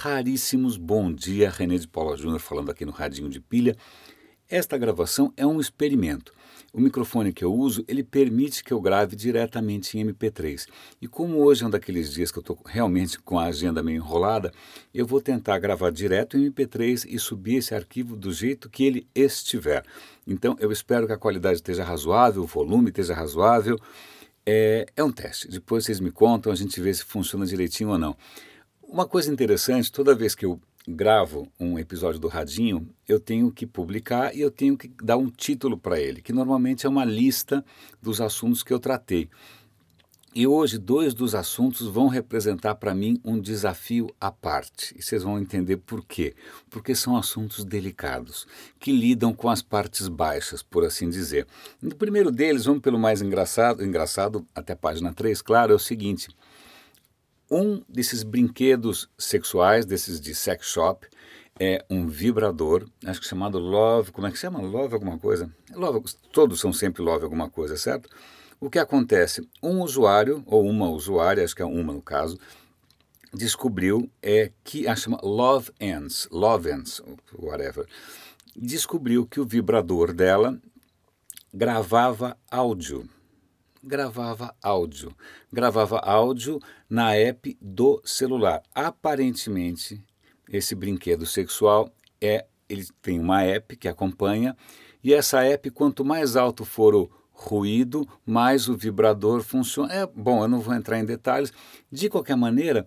raríssimos. Bom dia, René de Paula Júnior falando aqui no Radinho de Pilha. Esta gravação é um experimento. O microfone que eu uso, ele permite que eu grave diretamente em MP3. E como hoje é um daqueles dias que eu estou realmente com a agenda meio enrolada, eu vou tentar gravar direto em MP3 e subir esse arquivo do jeito que ele estiver. Então eu espero que a qualidade esteja razoável, o volume esteja razoável. É, é um teste. Depois vocês me contam, a gente vê se funciona direitinho ou não. Uma coisa interessante, toda vez que eu gravo um episódio do Radinho, eu tenho que publicar e eu tenho que dar um título para ele, que normalmente é uma lista dos assuntos que eu tratei. E hoje, dois dos assuntos vão representar para mim um desafio à parte. E vocês vão entender por quê. Porque são assuntos delicados, que lidam com as partes baixas, por assim dizer. No primeiro deles, vamos pelo mais engraçado, engraçado até a página 3, claro, é o seguinte um desses brinquedos sexuais, desses de sex shop, é um vibrador, acho que chamado Love, como é que chama? Love alguma coisa? Love, todos são sempre Love alguma coisa, certo? O que acontece? Um usuário, ou uma usuária, acho que é uma no caso, descobriu é, que, a chama Love Ends, Love Ends, whatever, descobriu que o vibrador dela gravava áudio gravava áudio. Gravava áudio na app do celular. Aparentemente, esse brinquedo sexual é ele tem uma app que acompanha e essa app quanto mais alto for o ruído, mais o vibrador funciona. É bom, eu não vou entrar em detalhes. De qualquer maneira,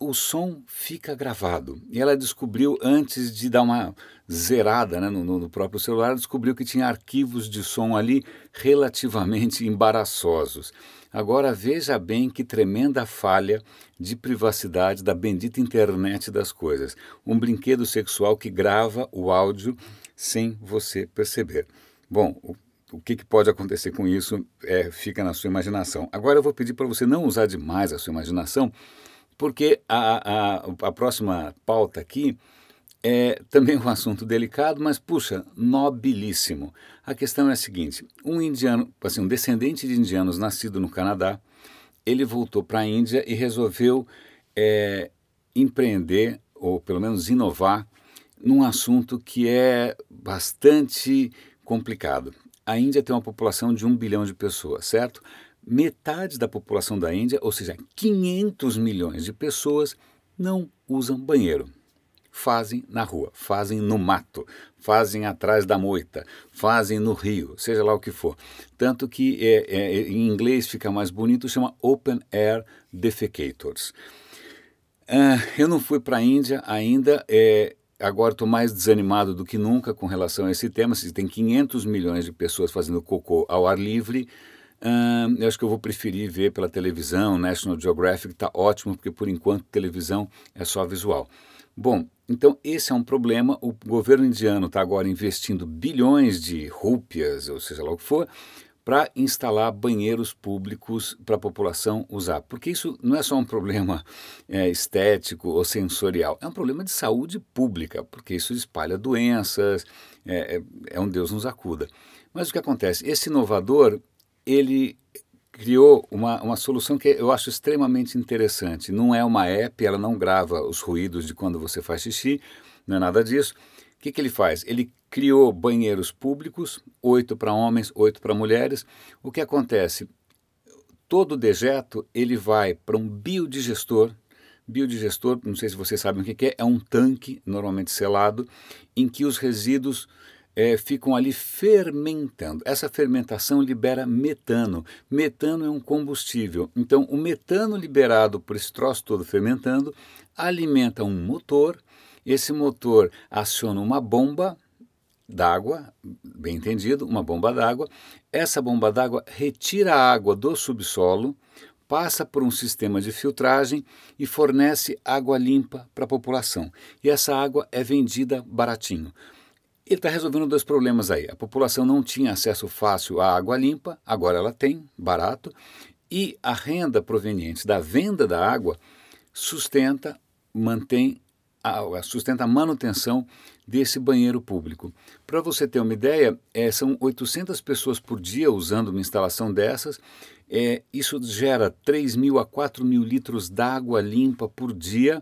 o som fica gravado. E ela descobriu, antes de dar uma zerada né, no, no, próprio celular, descobriu que tinha arquivos de som ali relativamente embaraçosos. Agora veja bem que tremenda falha de privacidade da bendita internet das coisas. Um brinquedo sexual que grava o áudio sem você perceber. Bom, o o que, que, pode acontecer com isso é, fica na sua imaginação. Agora eu vou pedir para você não usar demais a sua imaginação, porque a, a, a próxima pauta aqui é também um assunto delicado, mas puxa, nobilíssimo. A questão é a seguinte: um indiano, assim, um descendente de indianos nascido no Canadá, ele voltou para a Índia e resolveu é, empreender ou pelo menos inovar num assunto que é bastante complicado. A Índia tem uma população de um bilhão de pessoas, certo? Metade da população da Índia, ou seja, 500 milhões de pessoas, não usam banheiro. Fazem na rua, fazem no mato, fazem atrás da moita, fazem no rio, seja lá o que for. Tanto que é, é, em inglês fica mais bonito, chama Open Air Defecators. Uh, eu não fui para a Índia ainda, é, agora estou mais desanimado do que nunca com relação a esse tema. Se tem 500 milhões de pessoas fazendo cocô ao ar livre, Eu acho que eu vou preferir ver pela televisão, National Geographic está ótimo, porque por enquanto televisão é só visual. Bom, então esse é um problema. O governo indiano está agora investindo bilhões de rúpias, ou seja lá o que for, para instalar banheiros públicos para a população usar. Porque isso não é só um problema é, estético ou sensorial, é um problema de saúde pública, porque isso espalha doenças, é, é, é um Deus nos acuda. Mas o que acontece? Esse inovador ele criou uma, uma solução que eu acho extremamente interessante. Não é uma app, ela não grava os ruídos de quando você faz xixi, não é nada disso. O que, que ele faz? Ele criou banheiros públicos, oito para homens, oito para mulheres. O que acontece? Todo dejeto ele vai para um biodigestor. Biodigestor, não sei se vocês sabem o que é, é um tanque, normalmente selado, em que os resíduos é, ficam ali fermentando. Essa fermentação libera metano. Metano é um combustível. Então, o metano liberado por esse troço todo fermentando alimenta um motor. Esse motor aciona uma bomba d'água, bem entendido, uma bomba d'água. Essa bomba d'água retira a água do subsolo, passa por um sistema de filtragem e fornece água limpa para a população. E essa água é vendida baratinho. Ele está resolvendo dois problemas aí. A população não tinha acesso fácil à água limpa, agora ela tem, barato, e a renda proveniente da venda da água sustenta, mantém a, sustenta a manutenção desse banheiro público. Para você ter uma ideia, é, são 800 pessoas por dia usando uma instalação dessas. É, isso gera 3 mil a 4 mil litros d'água limpa por dia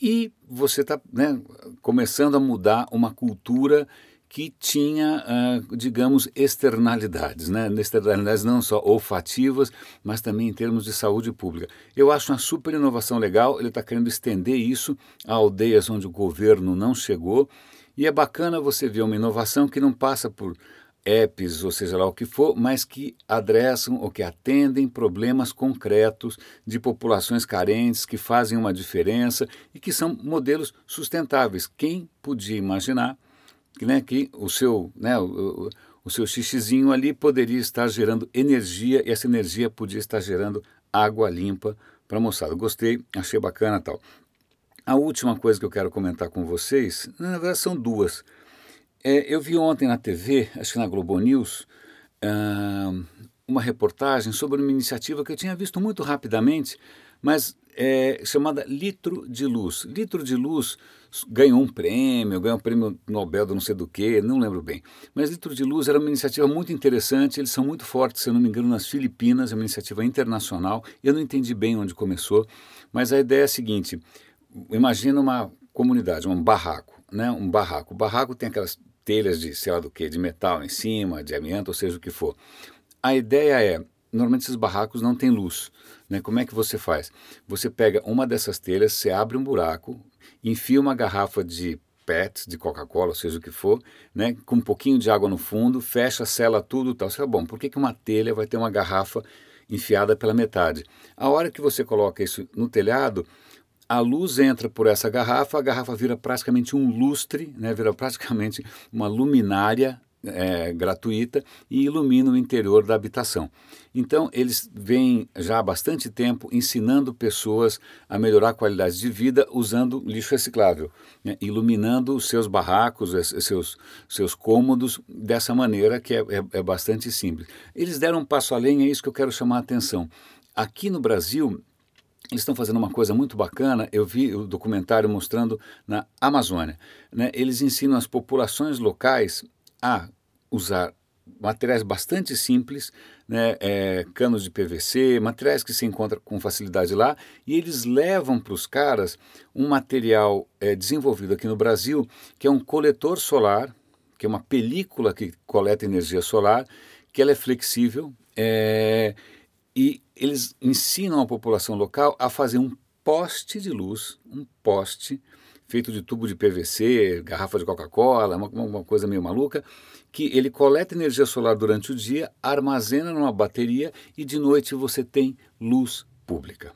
e você está né, começando a mudar uma cultura que tinha, uh, digamos, externalidades, né? externalidades não só olfativas, mas também em termos de saúde pública. Eu acho uma super inovação legal, ele está querendo estender isso a aldeias onde o governo não chegou, e é bacana você ver uma inovação que não passa por apps, ou seja lá o que for, mas que adressam ou que atendem problemas concretos de populações carentes que fazem uma diferença e que são modelos sustentáveis. Quem podia imaginar né, que o seu, né, o, o seu xixizinho ali poderia estar gerando energia e essa energia podia estar gerando água limpa para a moçada. Gostei, achei bacana tal. A última coisa que eu quero comentar com vocês, na verdade são duas. É, eu vi ontem na TV, acho que na Globo News, uh, uma reportagem sobre uma iniciativa que eu tinha visto muito rapidamente, mas é, chamada Litro de Luz. Litro de Luz ganhou um prêmio, ganhou um prêmio Nobel do não sei do que, não lembro bem. Mas Litro de Luz era uma iniciativa muito interessante, eles são muito fortes, se eu não me engano, nas Filipinas, é uma iniciativa internacional. Eu não entendi bem onde começou, mas a ideia é a seguinte: imagina uma comunidade, um barraco, né? Um barraco. O barraco tem aquelas telhas de sei lá do que, de metal em cima, de amianto, ou seja o que for. A ideia é, normalmente esses barracos não têm luz. Né? Como é que você faz? Você pega uma dessas telhas, você abre um buraco, enfia uma garrafa de PET, de Coca-Cola, seja o que for, né? com um pouquinho de água no fundo, fecha, sela tudo tal. Você fala, bom, por que, que uma telha vai ter uma garrafa enfiada pela metade? A hora que você coloca isso no telhado, a luz entra por essa garrafa, a garrafa vira praticamente um lustre, né? vira praticamente uma luminária é, gratuita e ilumina o interior da habitação. Então, eles vêm já há bastante tempo ensinando pessoas a melhorar a qualidade de vida usando lixo reciclável, né, iluminando os seus barracos, seus, seus cômodos dessa maneira que é, é, é bastante simples. Eles deram um passo além, é isso que eu quero chamar a atenção. Aqui no Brasil, eles estão fazendo uma coisa muito bacana. Eu vi o documentário mostrando na Amazônia. Né? Eles ensinam as populações locais a usar materiais bastante simples, né, é, canos de PVC, materiais que se encontram com facilidade lá, e eles levam para os caras um material é, desenvolvido aqui no Brasil, que é um coletor solar, que é uma película que coleta energia solar, que ela é flexível, é, e eles ensinam a população local a fazer um poste de luz, um poste feito de tubo de PVC, garrafa de Coca-Cola, uma, uma, coisa meio maluca, que ele coleta energia solar durante o dia, armazena numa bateria e de noite você tem luz pública.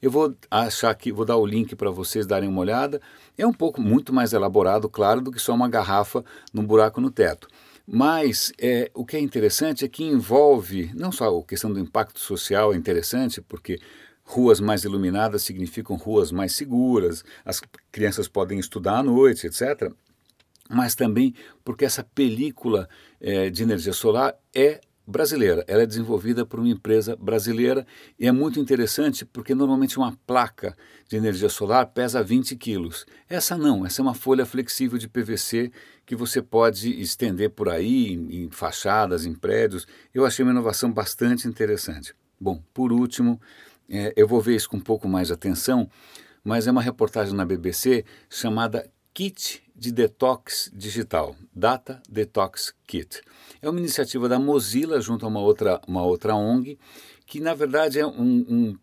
Eu vou achar que vou dar o link para vocês darem uma olhada. É um pouco muito mais elaborado, claro, do que só uma garrafa num buraco no teto. Mas é, o que é interessante é que envolve não só a questão do impacto social é interessante, porque ruas mais iluminadas significam ruas mais seguras, as crianças podem estudar à noite, etc mas também porque essa película é, de energia solar é brasileira. Ela é desenvolvida por uma empresa brasileira e é muito interessante porque normalmente uma placa de energia solar pesa 20 quilos. Essa não, essa é uma folha flexível de PVC que você pode estender por aí em, em fachadas, em prédios. Eu achei uma inovação bastante interessante. Bom, por último, é, eu vou ver isso com um pouco mais de atenção, mas é uma reportagem na BBC chamada Kit de Detox Digital, Data Detox Kit. É uma iniciativa da Mozilla junto a uma outra, uma outra ONG, que na verdade é um, um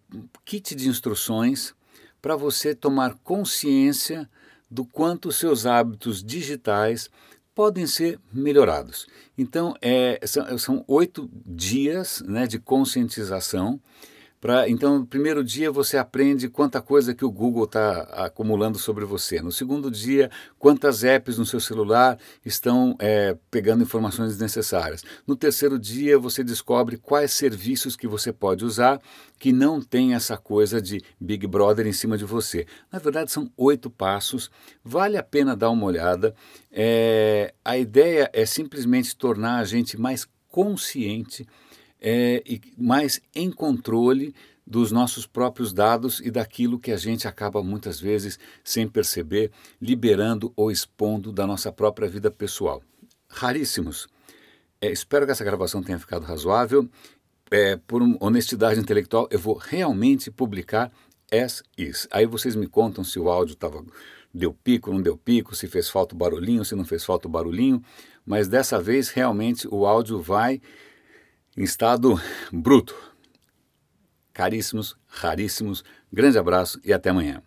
kit de instruções para você tomar consciência do quanto seus hábitos digitais podem ser melhorados. Então, é, são, são oito dias né, de conscientização Pra, então, no primeiro dia você aprende quanta coisa que o Google está acumulando sobre você. No segundo dia, quantas apps no seu celular estão é, pegando informações desnecessárias. No terceiro dia, você descobre quais serviços que você pode usar que não tem essa coisa de Big Brother em cima de você. Na verdade, são oito passos. Vale a pena dar uma olhada. É, a ideia é simplesmente tornar a gente mais consciente é, e mais em controle dos nossos próprios dados e daquilo que a gente acaba muitas vezes, sem perceber, liberando ou expondo da nossa própria vida pessoal. Raríssimos. É, espero que essa gravação tenha ficado razoável. É, por honestidade intelectual, eu vou realmente publicar as is. Aí vocês me contam se o áudio tava, deu pico, não deu pico, se fez falta o barulhinho, se não fez falta o barulhinho. Mas dessa vez, realmente, o áudio vai em estado bruto. Caríssimos, raríssimos, grande abraço e até amanhã.